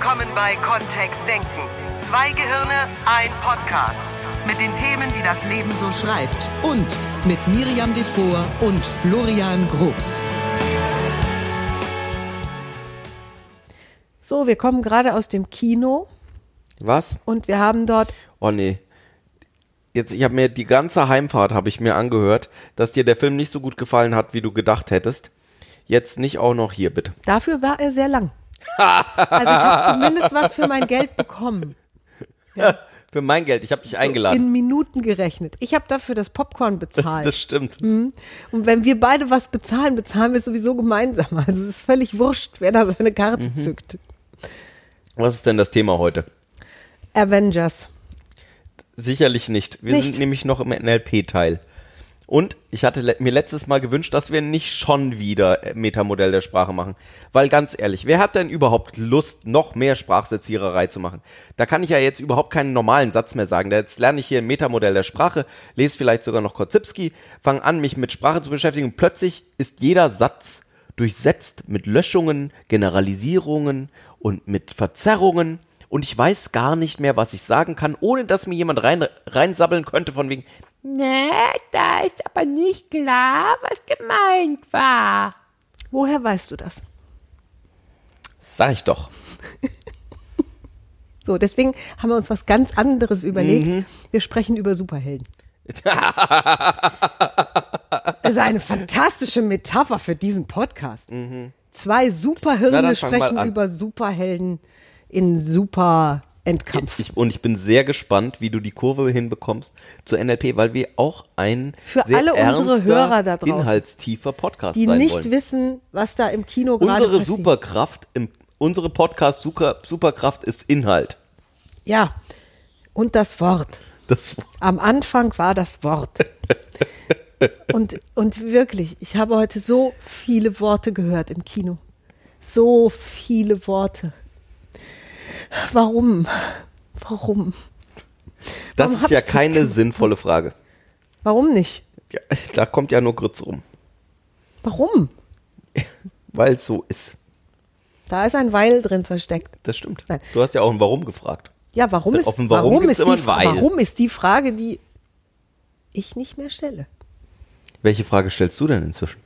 willkommen bei Kontext Denken. Zwei Gehirne, ein Podcast. Mit den Themen, die das Leben so schreibt. Und mit Miriam Devor und Florian Groß. So, wir kommen gerade aus dem Kino Was? und wir haben dort. Oh nee. Jetzt, ich habe mir die ganze Heimfahrt habe ich mir angehört, dass dir der Film nicht so gut gefallen hat, wie du gedacht hättest. Jetzt nicht auch noch hier, bitte. Dafür war er sehr lang. Also ich habe zumindest was für mein Geld bekommen. Für mein Geld, ich habe dich eingeladen. In Minuten gerechnet. Ich habe dafür das Popcorn bezahlt. das stimmt. Und wenn wir beide was bezahlen, bezahlen wir es sowieso gemeinsam. Also es ist völlig wurscht, wer da seine Karte Mhm. zückt. Was ist denn das Thema heute? Avengers. Sicherlich nicht. Wir Nicht? sind nämlich noch im NLP-Teil. Und ich hatte le mir letztes Mal gewünscht, dass wir nicht schon wieder äh, Metamodell der Sprache machen. Weil ganz ehrlich, wer hat denn überhaupt Lust, noch mehr Sprachsetziererei zu machen? Da kann ich ja jetzt überhaupt keinen normalen Satz mehr sagen. Jetzt lerne ich hier ein Metamodell der Sprache, lese vielleicht sogar noch Korzybski, fange an, mich mit Sprache zu beschäftigen. Und plötzlich ist jeder Satz durchsetzt mit Löschungen, Generalisierungen und mit Verzerrungen. Und ich weiß gar nicht mehr, was ich sagen kann, ohne dass mir jemand rein, reinsabbeln könnte von wegen, Nee, da ist aber nicht klar, was gemeint war. Woher weißt du das? sag ich doch. So, deswegen haben wir uns was ganz anderes überlegt. Mhm. Wir sprechen über Superhelden. Das ist eine fantastische Metapher für diesen Podcast. Zwei Mhm. Na, Superhirne sprechen über Superhelden in super Endkampf. Ich, und ich bin sehr gespannt, wie du die Kurve hinbekommst zu NLP, weil wir auch ein Für sehr alle unsere Hörer da draußen, inhaltstiefer Podcast die sein nicht wollen. wissen, was da im Kino gerade Unsere passiert. Superkraft, im, unsere Podcast Super, Superkraft ist Inhalt. Ja. Und das Wort. Das, Am Anfang war das Wort. Und, und wirklich, ich habe heute so viele Worte gehört im Kino. So viele Worte. Warum? Warum? das Warum ist ja keine sinnvolle Frage. Warum nicht? Ja, da kommt ja nur Grütz rum, Warum? weil es so ist. Da ist ein Weil drin versteckt. Das stimmt. Nein. Du hast ja auch ein Warum gefragt. Ja, warum ist, Warum warum, ist immer die, warum ist die Frage, die ich nicht mehr stelle? Welche Frage stellst du denn inzwischen?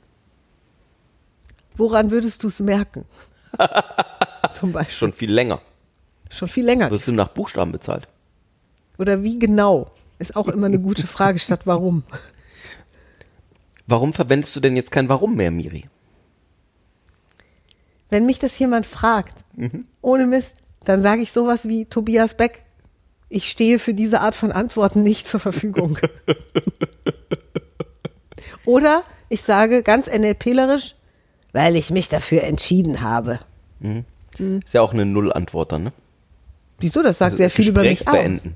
Woran würdest du es merken? Zum Beispiel. Schon viel länger. Schon viel länger. Wirst du nach Buchstaben bezahlt? Oder wie genau? Ist auch immer eine gute Frage statt warum. Warum verwendest du denn jetzt kein Warum mehr, Miri? Wenn mich das jemand fragt, Mhm. ohne Mist, dann sage ich sowas wie Tobias Beck. Ich stehe für diese Art von Antworten nicht zur Verfügung. Oder ich sage ganz NLPlerisch, weil ich mich dafür entschieden habe. Ist ja auch eine Null-Antwort dann, ne? Wieso? Das sagt Also sehr viel über Gespräch mich aus. beenden.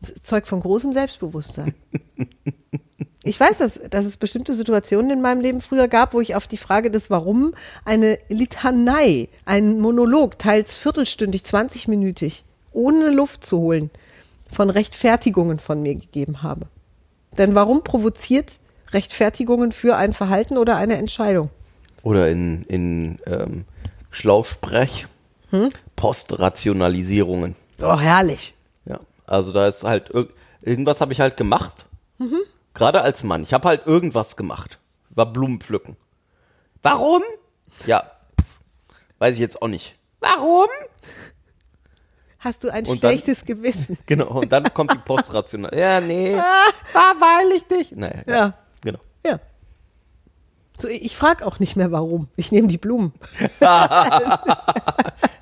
Das zeugt von großem Selbstbewusstsein. Ich weiß, dass, dass es bestimmte Situationen in meinem Leben früher gab, wo ich auf die Frage des Warum eine Litanei, einen Monolog, teils viertelstündig, 20-minütig, ohne Luft zu holen, von Rechtfertigungen von mir gegeben habe. Denn warum provoziert Rechtfertigungen für ein Verhalten oder eine Entscheidung? Oder in, in ähm, Schlausprech. Hm? Postrationalisierungen. Oh, herrlich. Ja. Also da ist halt irg irgendwas habe ich halt gemacht. Mhm. Gerade als Mann. Ich habe halt irgendwas gemacht. War Blumen pflücken. Warum? Ja. Weiß ich jetzt auch nicht. Warum? Hast du ein Und dann- schlechtes Gewissen? Genau. Und dann kommt die Postrational. Ja, nee. War weil ich dich. Naja, Ja. Genau. Ja. So, ich frage auch nicht mehr warum. Ich nehme die Blumen.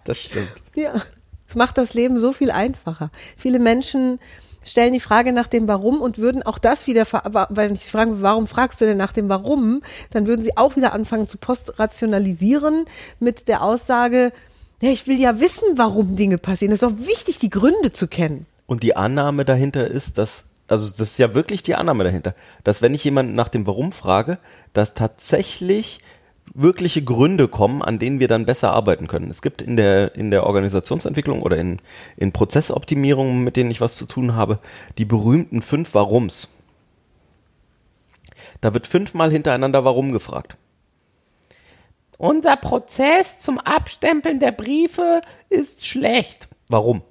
Das stimmt. Ja. Es macht das Leben so viel einfacher. Viele Menschen stellen die Frage nach dem Warum und würden auch das wieder, wenn ich sie fragen, warum fragst du denn nach dem Warum, dann würden sie auch wieder anfangen zu postrationalisieren mit der Aussage, ja, ich will ja wissen, warum Dinge passieren. Es ist doch wichtig, die Gründe zu kennen. Und die Annahme dahinter ist, dass, also das ist ja wirklich die Annahme dahinter, dass wenn ich jemanden nach dem Warum frage, dass tatsächlich wirkliche Gründe kommen, an denen wir dann besser arbeiten können. Es gibt in der, in der Organisationsentwicklung oder in, in Prozessoptimierungen, mit denen ich was zu tun habe, die berühmten fünf Warums. Da wird fünfmal hintereinander Warum gefragt. Unser Prozess zum Abstempeln der Briefe ist schlecht, Warum?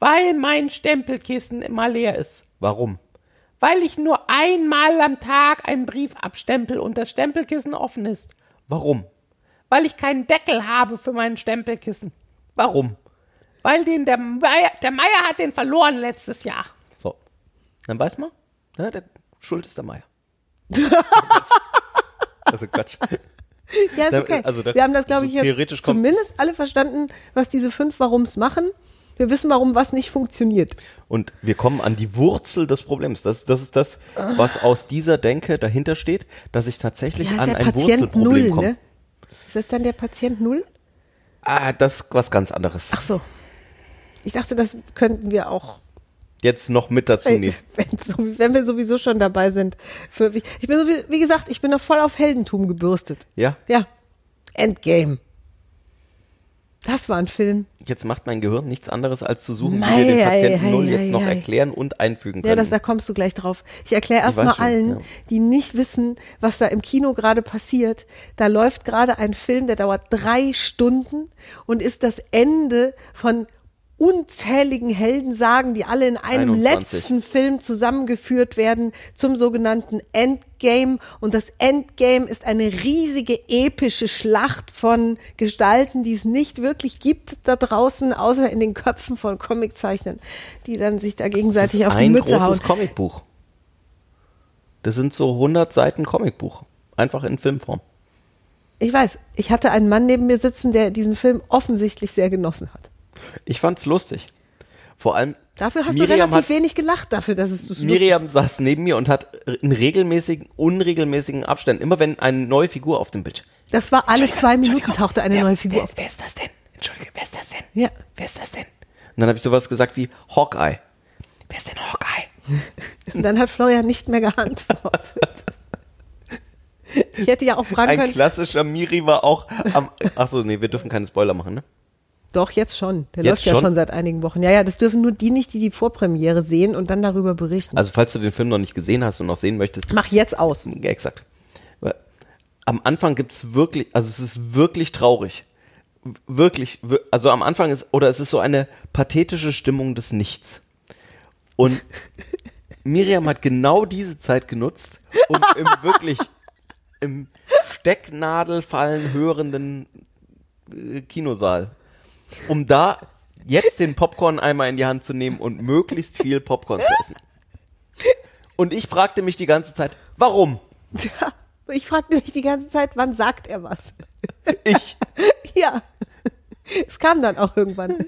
weil mein Stempelkissen immer leer ist. Warum? Weil ich nur einmal am Tag einen Brief abstempel und das Stempelkissen offen ist. Warum? Weil ich keinen Deckel habe für mein Stempelkissen. Warum? Weil den der Meier, der Meier hat den verloren letztes Jahr. So. Dann weiß man, ja, der Schuld ist der Meier. also Quatsch. Ja, ist okay. also wir haben das, glaube so ich, jetzt zumindest alle verstanden, was diese fünf Warums machen. Wir wissen, warum was nicht funktioniert. Und wir kommen an die Wurzel des Problems. Das, das ist das, was aus dieser Denke dahinter steht, dass ich tatsächlich Ja, an der ein Patient Wurzelproblem Null, komme. ne? Ist das dann der Patient Null? Ah, das ist was ganz anderes. Ach so. Ich dachte, das könnten wir auch, Jetzt noch mit dazu nehmen. wenn, wenn wir sowieso schon dabei sind. Für, ich bin so wie, wie gesagt, ich bin noch voll auf Heldentum gebürstet. Ja, Ja. Endgame. Das war ein Film. jetzt macht mein Gehirn nichts anderes, als zu suchen, Mei, wie wir den Patienten Null jetzt noch erklären und einfügen Ja, können. das, da kommst du gleich drauf. Ich erkläre erstmal allen, ja. die nicht wissen, was da im Kino gerade passiert. Da läuft gerade ein Film, der dauert drei Stunden und ist das Ende von unzähligen Heldensagen, die alle in einem 21. letzten Film zusammengeführt werden zum sogenannten Endgame. Und das Endgame ist eine riesige epische Schlacht von Gestalten, die es nicht wirklich gibt da draußen, außer in den Köpfen von Comiczeichnern, die dann sich da das gegenseitig ist auf die ein Mütze hauen. großes Comicbuch. Das sind so 100 Seiten Comicbuch. Einfach in Filmform. Ich weiß, ich hatte einen Mann neben mir sitzen, der diesen Film offensichtlich sehr genossen hat. Ich fand's lustig. Vor allem. Dafür hast Miriam du relativ hat, wenig gelacht, dafür, dass es du Miriam saß neben mir und hat in regelmäßigen, unregelmäßigen Abständen, immer wenn eine neue Figur auf dem Bildschirm. Das war alle zwei Minuten tauchte eine neue Figur wer, auf. Wer ist das denn? Entschuldige, wer ist das denn? Ja. Wer ist das denn? Und dann habe ich sowas gesagt wie Hawkeye. Wer ist denn Hawkeye? Und dann hat Florian nicht mehr geantwortet. Ich hätte ja auch fragen Ein können. klassischer Miri war auch am. Achso, nee, wir dürfen keine Spoiler machen, ne? Doch, jetzt schon. Der Jetzt läuft ja schon? schon seit einigen Wochen. Ja, ja, das dürfen nur die nicht, die die Vorpremiere sehen und dann darüber berichten. Also, falls du den Film noch nicht gesehen hast und noch sehen möchtest, Mach jetzt aus. Exakt. Am Anfang gibt's wirklich, also es ist wirklich traurig. Wirklich, wir- also am Anfang ist, oder es ist so eine pathetische Stimmung des Nichts. Und Miriam hat genau diese Zeit genutzt, um im wirklich, im Stecknadelfallen hörenden äh, Kinosaal, um da jetzt den Popcorn-Eimer in die Hand zu nehmen und möglichst viel Popcorn zu essen. Und ich fragte mich die ganze Zeit, warum? Ja, ich fragte mich die ganze Zeit, wann sagt er was? Ich. Ja. Es kam dann auch irgendwann.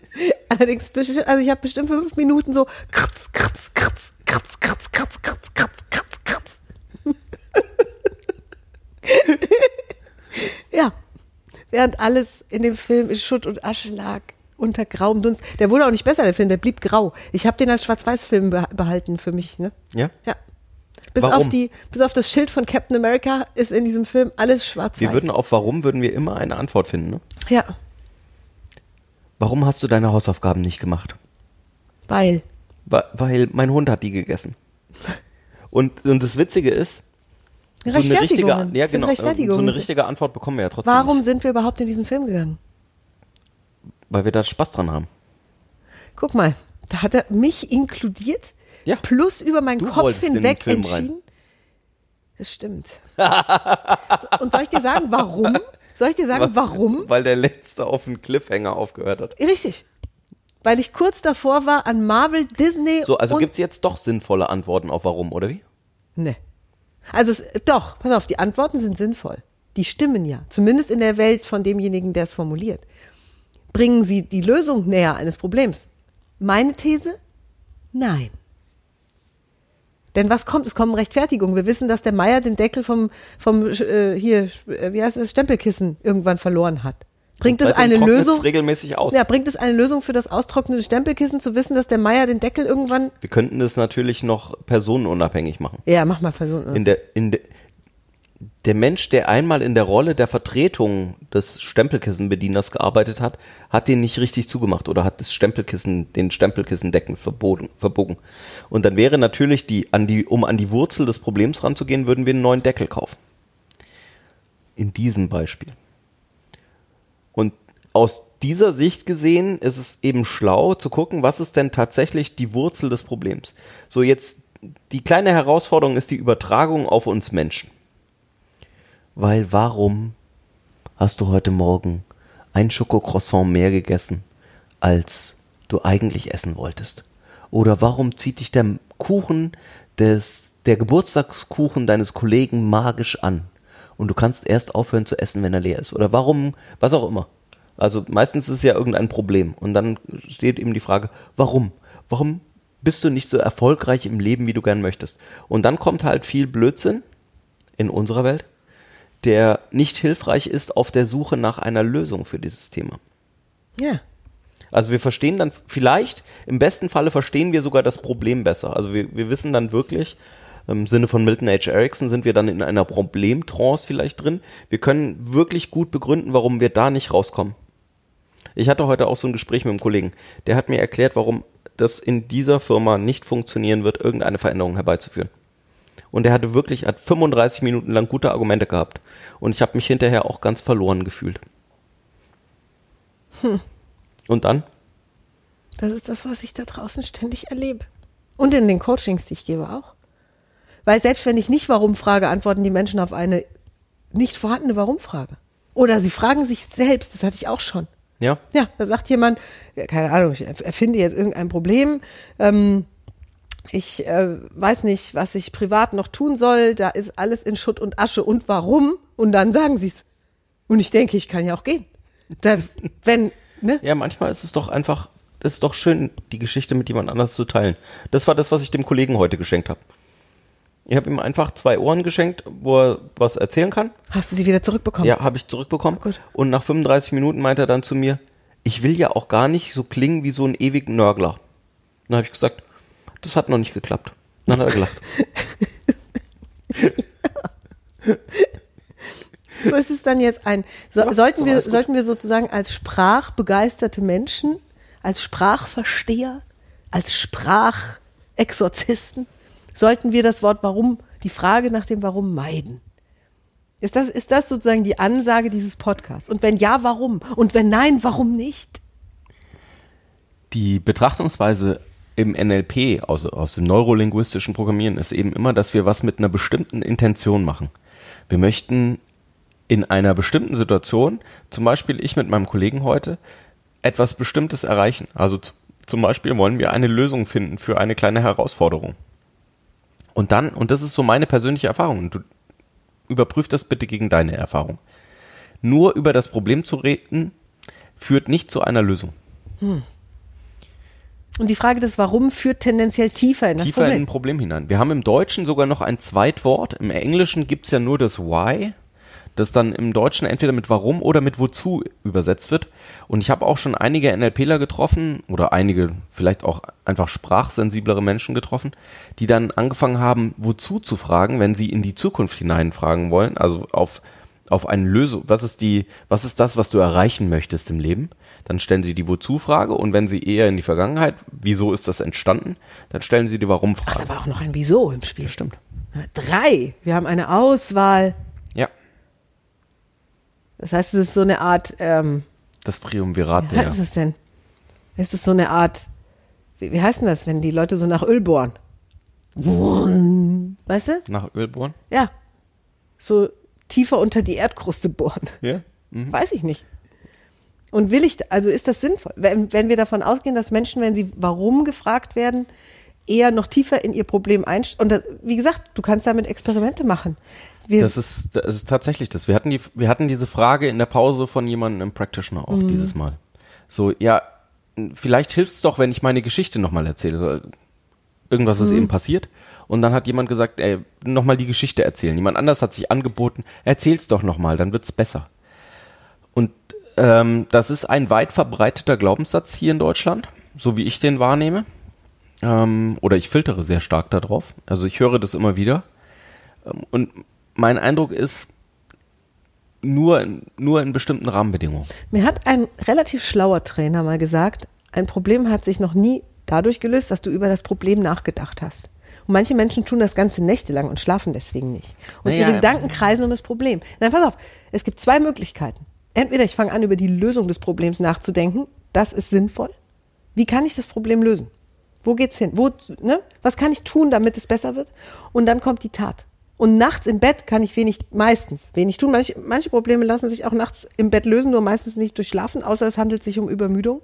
Allerdings, also ich habe bestimmt fünf Minuten so kratz, kratz, kratz, kratz, kratz, kratz, kratz, kratz, kratz, kratz. Während alles in dem Film in Schutt und Asche lag, unter grauem Dunst. Der wurde auch nicht besser, der Film, der blieb grau. Ich habe den als Schwarz-Weiß-Film beh- behalten für mich, ne? Ja? Ja. Bis Warum? auf die, bis auf das Schild von Captain America ist in diesem Film alles schwarz-weiß. Wir würden auf warum würden wir immer eine Antwort finden. Ne? ja, Warum hast du deine Hausaufgaben nicht gemacht? weil. Weil mein Hund hat die gegessen. Und, und das Witzige ist, so eine richtige, ja genau, so eine richtige Antwort bekommen wir ja trotzdem Warum nicht, sind wir überhaupt in diesen Film gegangen? weil wir da Spaß dran haben. Guck mal, da hat er mich inkludiert, Ja. plus über meinen Du Kopf den hinweg entschieden. Das stimmt. Und soll ich dir sagen, warum? Soll ich dir sagen, warum? Weil der letzte auf einen Cliffhanger aufgehört hat. Richtig. Weil ich kurz davor war an Marvel, Disney So, also und gibt's jetzt doch sinnvolle Antworten auf warum, oder wie? Nee. Also es, doch, pass auf, die Antworten sind sinnvoll. Die stimmen ja. Zumindest in der Welt von demjenigen, der es formuliert. Bringen sie die Lösung näher eines Problems? Meine These? Nein. Denn was kommt? Es kommen Rechtfertigungen. Wir wissen, dass der Meier den Deckel vom, vom äh, hier, äh, wie heißt das, Stempelkissen irgendwann verloren hat. Bringt es eine Lösung? regelmäßig aus. Ja, bringt es eine Lösung für das austrocknende Stempelkissen, zu wissen, dass der Meier den Deckel irgendwann. Wir könnten das natürlich noch personenunabhängig machen. Ja, mach mal versuchen. in der, in der, der Mensch, der einmal in der Rolle der Vertretung des Stempelkissenbedieners gearbeitet hat, hat den nicht richtig zugemacht oder hat das Stempelkissen, den Stempelkissendecken verbogen, verbogen. Und dann wäre natürlich die, an die, um an die Wurzel des Problems ranzugehen, würden wir einen neuen Deckel kaufen. In diesem Beispiel. Aus dieser Sicht gesehen ist es eben schlau zu gucken, was ist denn tatsächlich die Wurzel des Problems. So jetzt die kleine Herausforderung ist die Übertragung auf uns Menschen. Weil warum hast du heute Morgen ein Schokocroissant mehr gegessen, als du eigentlich essen wolltest? Oder warum zieht dich der Kuchen des, der Geburtstagskuchen deines Kollegen magisch an? Und du kannst erst aufhören zu essen, wenn er leer ist. Oder warum, was auch immer. Also meistens ist es ja irgendein Problem. Und dann steht eben die Frage, warum? Warum bist du nicht so erfolgreich im Leben, wie du gern möchtest? Und dann kommt halt viel Blödsinn in unserer Welt, der nicht hilfreich ist auf der Suche nach einer Lösung für dieses Thema. Ja. Also wir verstehen dann vielleicht, im besten Falle verstehen wir sogar das Problem besser. Also wir, wir wissen dann wirklich, im Sinne von Milton H. Erickson sind wir dann in einer Problemtrance vielleicht drin. Wir können wirklich gut begründen, warum wir da nicht rauskommen. Ich hatte heute auch so ein Gespräch mit einem Kollegen, der hat mir erklärt, warum das in dieser Firma nicht funktionieren wird, irgendeine Veränderung herbeizuführen. Und er hatte wirklich, hat 35 Minuten lang gute Argumente gehabt. Und ich habe mich hinterher auch ganz verloren gefühlt. Hm. Und dann? Das ist das, was ich da draußen ständig erlebe. Und in den Coachings, die ich gebe, auch. Weil selbst wenn ich nicht Warum frage, antworten die Menschen auf eine nicht vorhandene Warum-Frage. Oder sie fragen sich selbst, das hatte ich auch schon. Ja. Ja, da sagt jemand, keine Ahnung, ich erfinde jetzt irgendein Problem. Ähm, ich äh, weiß nicht, was ich privat noch tun soll. Da ist alles in Schutt und Asche. Und warum? Und dann sagen sie es. Und ich denke, ich kann ja auch gehen. Da, wenn, ne? Ja, manchmal ist es doch einfach, das ist doch schön, die Geschichte mit jemand anders zu teilen. Das war das, was ich dem Kollegen heute geschenkt habe. Ich habe ihm einfach zwei Ohren geschenkt, wo er was erzählen kann. Hast du sie wieder zurückbekommen? Ja, habe ich zurückbekommen. Gut. Und nach 35 Minuten meinte er dann zu mir, ich will ja auch gar nicht so klingen wie so ein ewig Nörgler. Dann habe ich gesagt, das hat noch nicht geklappt. Dann hat er gelacht. So ist es dann jetzt ein. So, Ja, sollten, so, wir, sollten wir sozusagen als sprachbegeisterte Menschen, als Sprachversteher, als Sprachexorzisten, sollten wir das Wort Warum, die Frage nach dem Warum meiden? Ist das, ist das sozusagen die Ansage dieses Podcasts? Und wenn ja, warum? Und wenn nein, warum nicht? Die Betrachtungsweise im NLP, aus, aus dem neurolinguistischen Programmieren, ist eben immer, dass wir was mit einer bestimmten Intention machen. Wir möchten in einer bestimmten Situation, zum Beispiel ich mit meinem Kollegen heute, etwas Bestimmtes erreichen. Also zum Beispiel wollen wir eine Lösung finden für eine kleine Herausforderung. Und dann, und das ist so meine persönliche Erfahrung, und du überprüf das bitte gegen deine Erfahrung. Nur über das Problem zu reden, führt nicht zu einer Lösung. Und die Frage des Warum führt tendenziell tiefer in das tiefer in Problem. ein Problem hinein. Wir haben im Deutschen sogar noch ein Zweitwort. Im Englischen gibt's ja nur das Why, das dann im Deutschen entweder mit Warum oder mit Wozu übersetzt wird. Und ich habe auch schon einige NLPler getroffen oder einige vielleicht auch einfach sprachsensiblere Menschen getroffen, die dann angefangen haben, Wozu zu fragen, wenn sie in die Zukunft hinein fragen wollen, also auf auf eine Lösung, was ist die, was ist das, was du erreichen möchtest im Leben? Dann stellen sie die Wozu-Frage und wenn sie eher in die Vergangenheit, wieso ist das entstanden? Dann stellen sie die Ach, Warum-Frage. da war auch noch ein Wieso im Spiel. Stimmt. Drei. Wir haben eine Auswahl. Ja, Das heißt, es ist so eine Art, ähm, das Triumvirat wie der. heißt das denn? Ist es so eine Art, wie, wie heißt denn das, wenn die Leute so nach Öl bohren? Weißt du? Nach Ölbohren? Ja. So tiefer unter die Erdkruste bohren. Ja. Weiß ich nicht. Und will ich, also ist das sinnvoll? Wenn, wenn wir davon ausgehen, dass Menschen, wenn sie warum gefragt werden, eher noch tiefer in ihr Problem einsteigen. Und das, wie gesagt, du kannst damit Experimente machen. Wir, Das ist, das ist tatsächlich das. Wir hatten die, wir hatten diese Frage in der Pause von jemandem im Practitioner auch dieses Mal. So, ja, vielleicht hilft's doch, wenn ich meine Geschichte nochmal erzähle. Irgendwas ist eben passiert. Und dann hat jemand gesagt, ey, nochmal die Geschichte erzählen. Jemand anders hat sich angeboten, erzähl's doch nochmal, dann wird's besser. Und ähm, das ist ein weit verbreiteter Glaubenssatz hier in Deutschland, so wie ich den wahrnehme. Ähm, oder ich filtere sehr stark darauf. Also ich höre das immer wieder. Ähm, und mein Eindruck ist, nur in, nur in bestimmten Rahmenbedingungen. Mir hat ein relativ schlauer Trainer mal gesagt, ein Problem hat sich noch nie dadurch gelöst, dass du über das Problem nachgedacht hast. Und manche Menschen tun das ganze Nächte lang und schlafen deswegen nicht. Und Naja, ihre Gedanken kreisen um das Problem. Nein, pass auf, es gibt zwei Möglichkeiten. entweder ich fange an, über die Lösung des Problems nachzudenken, das ist sinnvoll. Wie kann ich das Problem lösen? Wo geht's hin? Wo, ne? Was kann ich tun, damit es besser wird? Und dann kommt die Tat. Und nachts im Bett kann ich wenig, meistens wenig tun. Manche, manche Probleme lassen sich auch nachts im Bett lösen, nur meistens nicht durch Schlafen, außer es handelt sich um Übermüdung.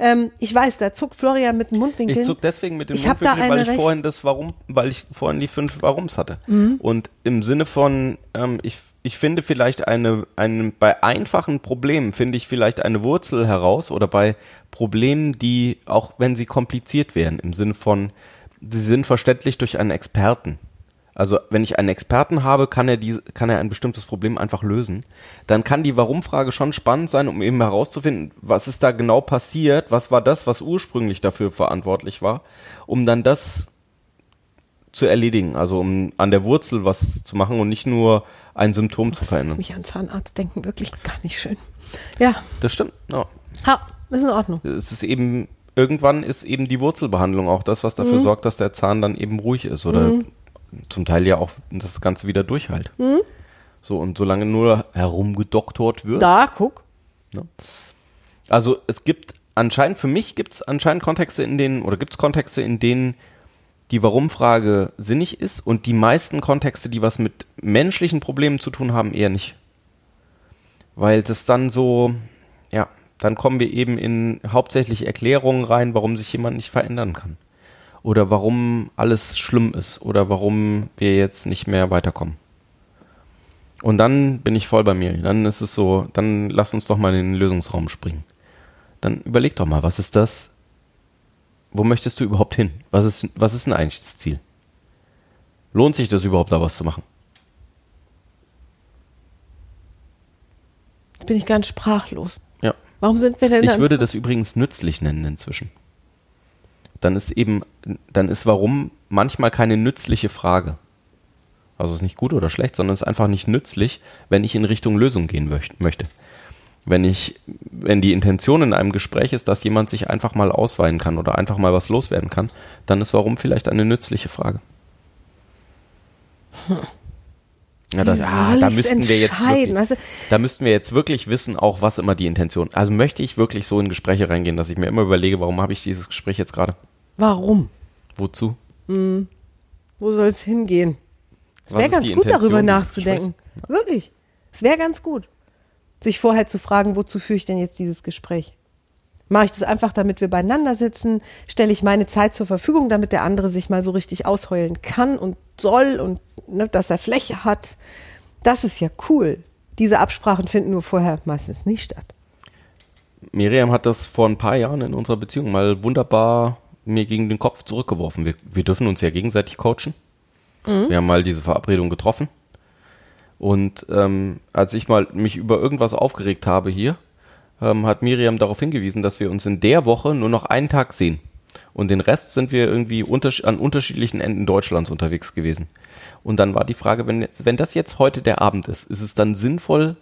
Ähm, ich weiß, da zuckt Florian mit dem Mundwinkel. Ich zuck deswegen mit dem Ich Mundwinkel, weil ich recht- vorhin das Warum, weil ich vorhin die fünf Warums hatte. Und im Sinne von, ähm, ich, ich finde vielleicht eine, eine, bei einfachen Problemen finde ich vielleicht eine Wurzel heraus oder bei Problemen, die, auch wenn sie kompliziert wären, im Sinne von, sie sind verständlich durch einen Experten. Also wenn ich einen Experten habe, kann er die, kann er ein bestimmtes Problem einfach lösen. Dann kann die Warum-Frage schon spannend sein, um eben herauszufinden, was ist da genau passiert, was war das, was ursprünglich dafür verantwortlich war, um dann das zu erledigen, also um an der Wurzel was zu machen und nicht nur ein Symptom zu verändern. mich an Zahnarzt denken, wirklich gar nicht schön. Ja, Das stimmt. Ja. ha, ist in Ordnung. Es ist eben irgendwann ist eben die Wurzelbehandlung auch das, was dafür sorgt, dass der Zahn dann eben ruhig ist oder zum Teil ja auch das Ganze wieder durchhält. So und solange nur herumgedoktort wird. Da, guck. Also es gibt anscheinend für mich gibt es anscheinend Kontexte in denen oder gibt es Kontexte in denen die Warum-Frage sinnig ist und die meisten Kontexte, die was mit menschlichen Problemen zu tun haben, eher nicht. Weil das dann so, ja, dann kommen wir eben in hauptsächlich Erklärungen rein, warum sich jemand nicht verändern kann. Oder warum alles schlimm ist. Oder warum wir jetzt nicht mehr weiterkommen. Und dann bin ich voll bei mir. Dann ist es so, dann lass uns doch mal in den Lösungsraum springen. Dann überleg doch mal, was ist das? Wo möchtest du überhaupt hin? Was ist, was ist denn eigentlich das Ziel? Lohnt sich das überhaupt, da was zu machen? Jetzt bin ich ganz sprachlos. Ja. Warum sind wir denn Ich würde das übrigens nützlich nennen inzwischen. Dann ist eben, dann ist warum manchmal keine nützliche Frage. Also ist nicht gut oder schlecht, sondern ist einfach nicht nützlich, wenn ich in Richtung Lösung gehen möcht- möchte. Wenn ich, wenn die Intention in einem Gespräch ist, dass jemand sich einfach mal ausweinen kann oder einfach mal was loswerden kann, dann ist warum vielleicht eine nützliche Frage. Ja, da, Wie ah, da müssten wir jetzt wirklich, Weißt du? da müssten wir jetzt wirklich wissen, auch was immer die Intention. Also möchte ich wirklich so in Gespräche reingehen, dass ich mir immer überlege, warum habe ich dieses Gespräch jetzt gerade? Warum? Wozu? Wo soll es hingehen? Es wäre ganz gut, Intention darüber nachzudenken. Wirklich. Es wäre ganz gut, sich vorher zu fragen, wozu führe ich denn jetzt dieses Gespräch? Mache ich das einfach, damit wir beieinander sitzen? Stelle ich meine Zeit zur Verfügung, damit der andere sich mal so richtig ausheulen kann und soll und ne, dass er Fläche hat? Das ist ja cool. Diese Absprachen finden nur vorher meistens nicht statt. Miriam hat das vor ein paar Jahren in unserer Beziehung mal wunderbar mir gegen den Kopf zurückgeworfen. Wir, wir dürfen uns ja gegenseitig coachen. Wir haben mal diese Verabredung getroffen. Und ähm, als ich mal mich über irgendwas aufgeregt habe hier, ähm, hat Miriam darauf hingewiesen, dass wir uns in der Woche nur noch einen Tag sehen. Und den Rest sind wir irgendwie untersch an unterschiedlichen Enden Deutschlands unterwegs gewesen. Und dann war die Frage, wenn, wenn das jetzt heute der Abend ist, ist es dann sinnvoll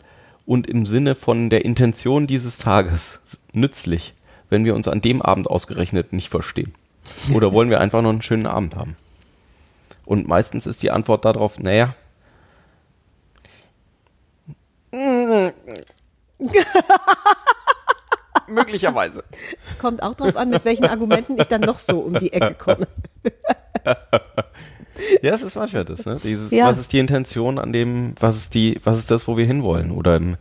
und im Sinne von der Intention dieses Tages nützlich, wenn wir uns an dem Abend ausgerechnet nicht verstehen? Oder wollen wir einfach noch einen schönen Abend haben? Und meistens ist die Antwort darauf, naja, möglicherweise. Es kommt auch darauf an, mit welchen Argumenten ich dann noch so um die Ecke komme. Ja, es ist manchmal das, ne? Dieses, Ja. was ist die Intention an dem, was ist die, was ist das, wo wir hinwollen? Oder im,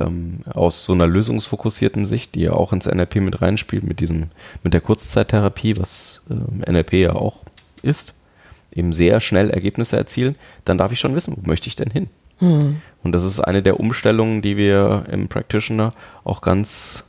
ähm, aus so einer lösungsfokussierten Sicht, die ja auch ins NLP mit reinspielt, mit diesem, mit der Kurzzeittherapie, was ähm, NLP ja auch ist, eben sehr schnell Ergebnisse erzielen, dann darf ich schon wissen, wo möchte ich denn hin? Und das ist eine der Umstellungen, die wir im Practitioner auch ganz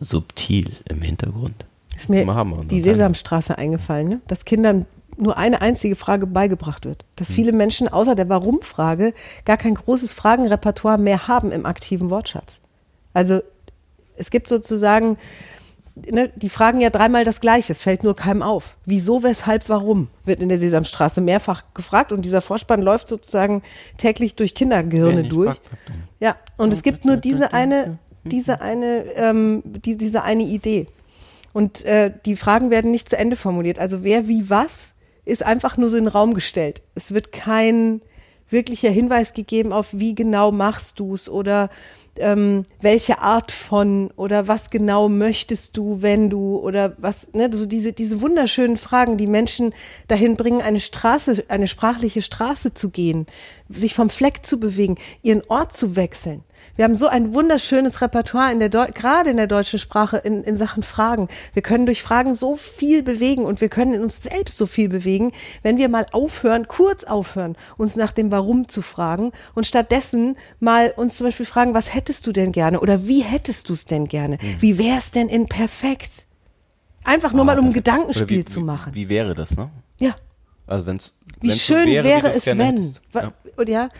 subtil im Hintergrund Ist mir die. Sesamstraße eingefallen, ne? dass Kindern nur eine einzige Frage beigebracht wird. Dass viele Menschen außer der Warum-Frage gar kein großes Fragenrepertoire mehr haben im aktiven Wortschatz. Also es gibt sozusagen, ne, die fragen ja dreimal das Gleiche, es fällt nur keinem auf. Wieso, weshalb, warum wird in der Sesamstraße mehrfach gefragt und dieser Vorspann läuft sozusagen täglich durch Kindergehirne durch. Ja, und es gibt nur diese eine, diese eine, ähm, die, diese eine Idee. Und äh, die Fragen werden nicht zu Ende formuliert. Also wer wie was ist einfach nur so in den Raum gestellt. Es wird kein wirklicher Hinweis gegeben auf, wie genau machst du's oder ähm, welche Art von oder was genau möchtest du, wenn du oder was, ne, so diese, diese wunderschönen Fragen, die Menschen dahin bringen, eine Straße, eine sprachliche Straße zu gehen, sich vom Fleck zu bewegen, ihren Ort zu wechseln. Wir haben so ein wunderschönes Repertoire in der Deu gerade in der deutschen Sprache in, in Sachen Fragen. Wir können durch Fragen so viel bewegen und wir können in uns selbst so viel bewegen, wenn wir mal aufhören, kurz aufhören, uns nach dem Warum zu fragen und stattdessen mal uns zum Beispiel fragen, was hättest du denn gerne oder wie hättest du es denn gerne? Wie wär's denn in perfekt? Einfach nur mal, um ein Gedankenspiel wie, zu machen. Wie, wie wäre das, ne? ja. Also wenn's, Wie wenn's schön wäre, wäre, es, wenn. Ja. Ja,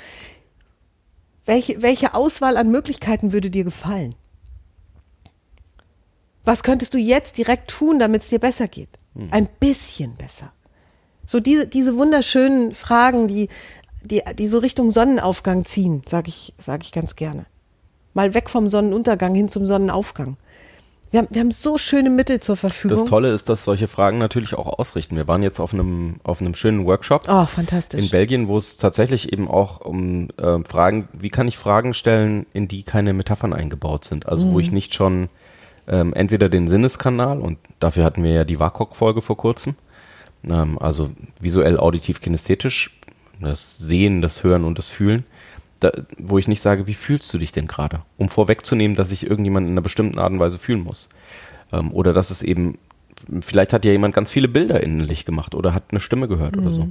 welche, welche Auswahl an Möglichkeiten würde dir gefallen? Was könntest du jetzt direkt tun, damit es dir besser geht? Hm. Ein bisschen besser. So diese, diese wunderschönen Fragen, die, die, die so Richtung Sonnenaufgang ziehen, sage ich, sag ich ganz gerne. Mal weg vom Sonnenuntergang hin zum Sonnenaufgang. Wir haben, wir haben so schöne Mittel zur Verfügung. Das Tolle ist, dass solche Fragen natürlich auch ausrichten. Wir waren jetzt auf einem, auf einem schönen Workshop Oh, fantastisch. in Belgien, wo es tatsächlich eben auch um äh, Fragen, wie kann ich Fragen stellen, in die keine Metaphern eingebaut sind. Also wo ich Mhm. nicht schon ähm, entweder den Sinneskanal, und dafür hatten wir ja die WAKOK-Folge vor kurzem, ähm, also visuell, auditiv, kinästhetisch, das Sehen, das Hören und das Fühlen, da, wo ich nicht sage, wie fühlst du dich denn gerade? Um vorwegzunehmen, dass ich irgendjemand in einer bestimmten Art und Weise fühlen muss. Ähm, oder dass es eben, vielleicht hat ja jemand ganz viele Bilder innerlich gemacht oder hat eine Stimme gehört oder so.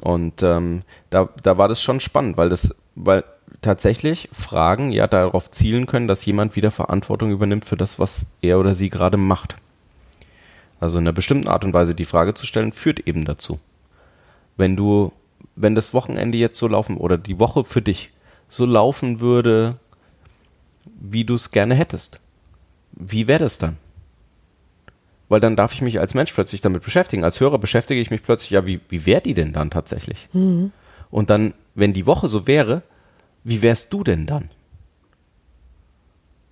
Und ähm, da, da war das schon spannend, weil das, weil tatsächlich Fragen ja darauf zielen können, dass jemand wieder Verantwortung übernimmt für das, was er oder sie gerade macht. Also in einer bestimmten Art und Weise die Frage zu stellen, führt eben dazu. Wenn du, wenn das Wochenende jetzt so laufen oder die Woche für dich so laufen würde, wie du es gerne hättest, wie wäre das dann? Weil dann darf ich mich als Mensch plötzlich damit beschäftigen. Als Hörer beschäftige ich mich plötzlich, ja, wie, wie wäre die denn dann tatsächlich? Und dann, wenn die Woche so wäre, wie wärst du denn dann?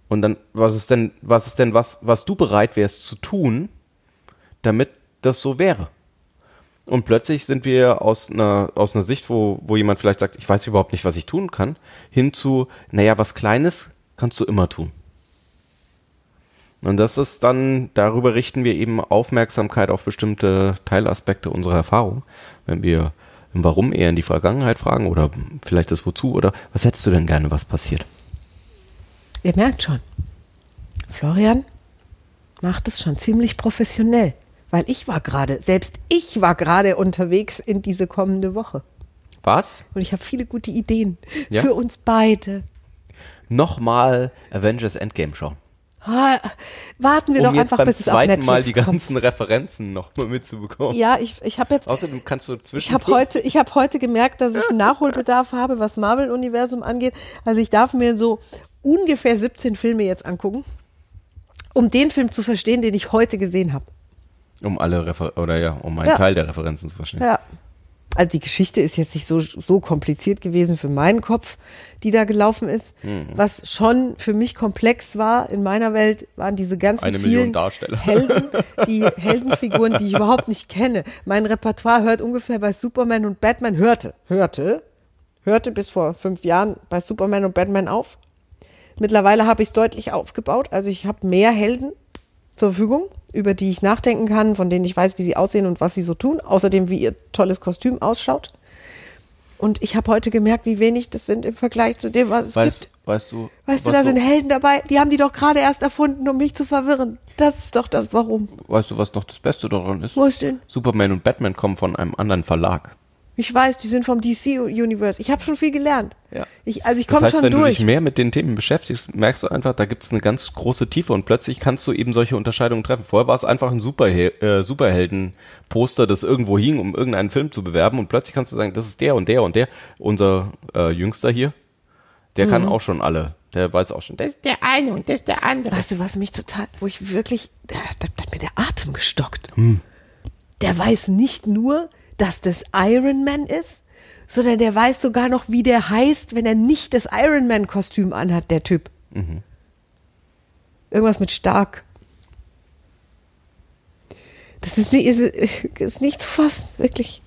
Und dann, was ist denn, was ist denn was, was du bereit wärst zu tun, damit das so wäre? Und plötzlich sind wir aus einer, aus einer Sicht, wo, wo jemand vielleicht sagt, ich weiß überhaupt nicht, was ich tun kann, hin zu, naja, was Kleines kannst du immer tun. Und das ist dann, darüber richten wir eben Aufmerksamkeit auf bestimmte Teilaspekte unserer Erfahrung. Wenn wir im Warum eher in die Vergangenheit fragen oder vielleicht das Wozu oder was hättest du denn gerne, was passiert? Ihr merkt schon, Florian macht es schon ziemlich professionell, weil ich war gerade, selbst ich war gerade unterwegs in diese kommende Woche. Was? Und ich habe viele gute Ideen Ja? für uns beide. Nochmal Avengers Endgame schauen. Ah, warten wir um doch einfach, beim bis es auf zweiten Netflix Mal die kommt. ganzen Referenzen nochmal mitzubekommen. Ja, ich, ich habe jetzt, Außerdem kannst du zwischen ich habe heute, ich habe heute gemerkt, dass ich Nachholbedarf habe, was Marvel-Universum angeht. Also ich darf mir so ungefähr 17 Filme jetzt angucken, um den Film zu verstehen, den ich heute gesehen habe. Um alle Refer oder ja, um einen Ja. Teil der Referenzen zu verstehen. Ja. Also die Geschichte ist jetzt nicht so, so kompliziert gewesen für meinen Kopf, die da gelaufen ist. Mhm. Was schon für mich komplex war in meiner Welt, waren diese ganzen Eine vielen. Helden, die Heldenfiguren, die ich überhaupt nicht kenne. Mein Repertoire hört ungefähr bei Superman und Batman, hörte, hörte, hörte bis vor fünf Jahren bei Superman und Batman auf. Mittlerweile habe ich es deutlich aufgebaut. Also ich habe mehr Helden zur Verfügung, über die ich nachdenken kann, von denen ich weiß, wie sie aussehen und was sie so tun. Außerdem, wie ihr tolles Kostüm ausschaut. Und ich habe heute gemerkt, wie wenig das sind im Vergleich zu dem, was es Weißt, gibt. weißt du, Weißt du, da so- sind Helden dabei, die haben die doch gerade erst erfunden, um mich zu verwirren. Das ist doch das Warum. weißt du, was noch das Beste daran ist? Wo ist denn? Superman und Batman kommen von einem anderen Verlag. Ich weiß, die sind vom DC Universe. Ich habe schon viel gelernt. Ja. Ich, also ich Das komme heißt, schon wenn du durch. dich mehr mit den Themen beschäftigst, merkst du einfach, da gibt es eine ganz große Tiefe und plötzlich kannst du eben solche Unterscheidungen treffen. Vorher war es einfach ein Superhel äh, Superhelden-Poster, das irgendwo hing, um irgendeinen Film zu bewerben und plötzlich kannst du sagen, das ist der und der und der. Unser äh, Jüngster hier, der Mhm. kann auch schon alle. Der weiß auch schon. Das ist der eine und das ist der andere. Weißt du, was mich total, wo ich wirklich, da, da da hat mir der Atem gestockt. Hm. Der weiß nicht nur, dass das Iron Man ist, sondern der weiß sogar noch, wie der heißt, wenn er nicht das Iron Man Kostüm anhat, der Typ. Mhm. Irgendwas mit stark. Das ist nicht, ist, ist nicht zu fassen, wirklich.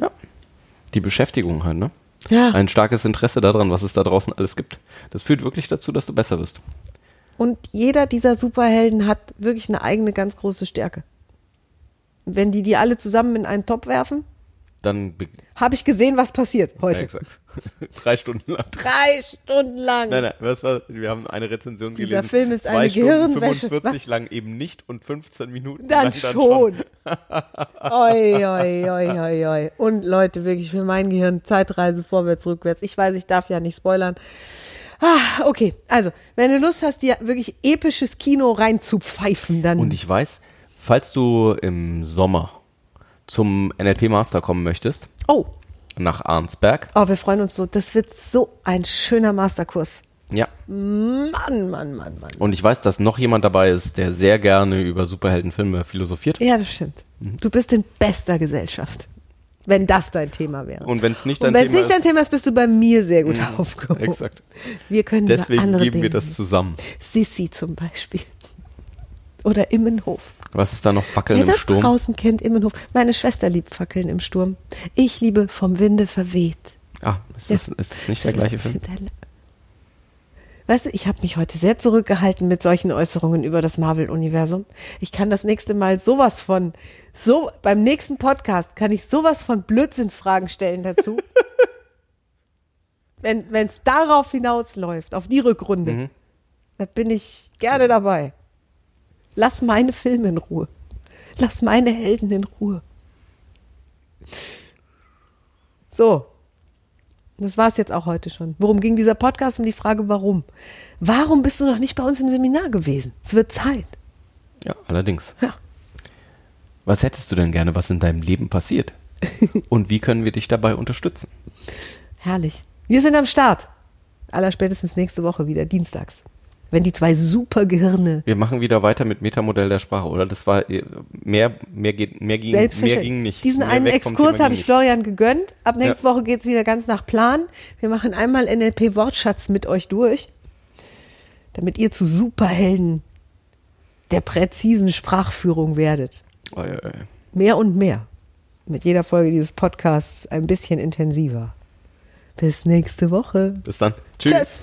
Ja. Die Beschäftigung halt, ne? Ja. Ein starkes Interesse daran, was es da draußen alles gibt. Das führt wirklich dazu, dass du besser wirst. Und jeder dieser Superhelden hat wirklich eine eigene ganz große Stärke. Wenn die die alle zusammen in einen Topf werfen, Dann be- habe ich gesehen, was passiert ja, heute. exakt. drei Stunden lang. Drei Stunden lang. Nein, nein, was war, wir haben eine Rezension Dieser gelesen. Film ist Zwei eine Stunden Gehirnwäsche. 45 lang eben nicht und 15 Minuten Dann lang schon. Oi, oi, oi, oi, oi. Und Leute, wirklich für mein Gehirn Zeitreise vorwärts, rückwärts. Ich weiß, ich darf ja nicht spoilern. Ah, okay. Also, wenn du Lust hast, dir wirklich episches Kino reinzupfeifen, dann. Und ich weiß, falls du im Sommer zum NLP Master kommen möchtest, oh, nach Arnsberg, oh, wir freuen uns so. Das wird so ein schöner Masterkurs. ja, Mann, Mann, Mann, Mann. und ich weiß, dass noch jemand dabei ist, der sehr gerne über Superheldenfilme philosophiert. Ja, das stimmt. Du bist in bester Gesellschaft. Wenn das dein Thema wäre. Und wenn es nicht Und dein es Thema nicht dein ist, Thema ist, bist du bei mir sehr gut aufgehoben. exakt. Wir können über Deswegen andere geben Dinge wir das zusammen. Sissi zum Beispiel. Oder Immenhof. Was ist da noch Fackeln Wer im Sturm? draußen kennt Immenhof. Meine Schwester liebt Fackeln im Sturm. Ich liebe vom Winde verweht. Ah, ist das, ist das nicht der gleiche Film? Weißt du, ich habe mich heute sehr zurückgehalten mit solchen Äußerungen über das Marvel-Universum. Ich kann das nächste Mal sowas von, so, beim nächsten Podcast kann ich sowas von Blödsinnsfragen stellen dazu. wenn es darauf hinausläuft, auf die Rückrunde, Mhm. da bin ich gerne dabei. Lass meine Filme in Ruhe. Lass meine Helden in Ruhe. So. Das war es jetzt auch heute schon. Worum ging dieser Podcast? Um die Frage, warum? Warum bist du noch nicht bei uns im Seminar gewesen? Es wird Zeit. Ja, allerdings. Ja. Was hättest du denn gerne, was in deinem Leben passiert? Und wie können wir dich dabei unterstützen? Herrlich. Wir sind am Start. Allerspätestens nächste Woche wieder, dienstags. Wenn die zwei Supergehirne Wir machen wieder weiter mit Metamodell der Sprache, oder? Das war äh, mehr, mehr geht, mehr ging, mehr ging nicht. Diesen Mehr einen Exkurs habe ich Florian gegönnt. Ab nächste Ja. Woche geht es wieder ganz nach Plan. Wir machen einmal NLP-Wortschatz mit euch durch, damit ihr zu Superhelden der präzisen Sprachführung werdet. oi, oi. Mehr und mehr. Mit jeder Folge dieses Podcasts ein bisschen intensiver. Bis nächste Woche. Bis dann. Tschüss. Tschüss.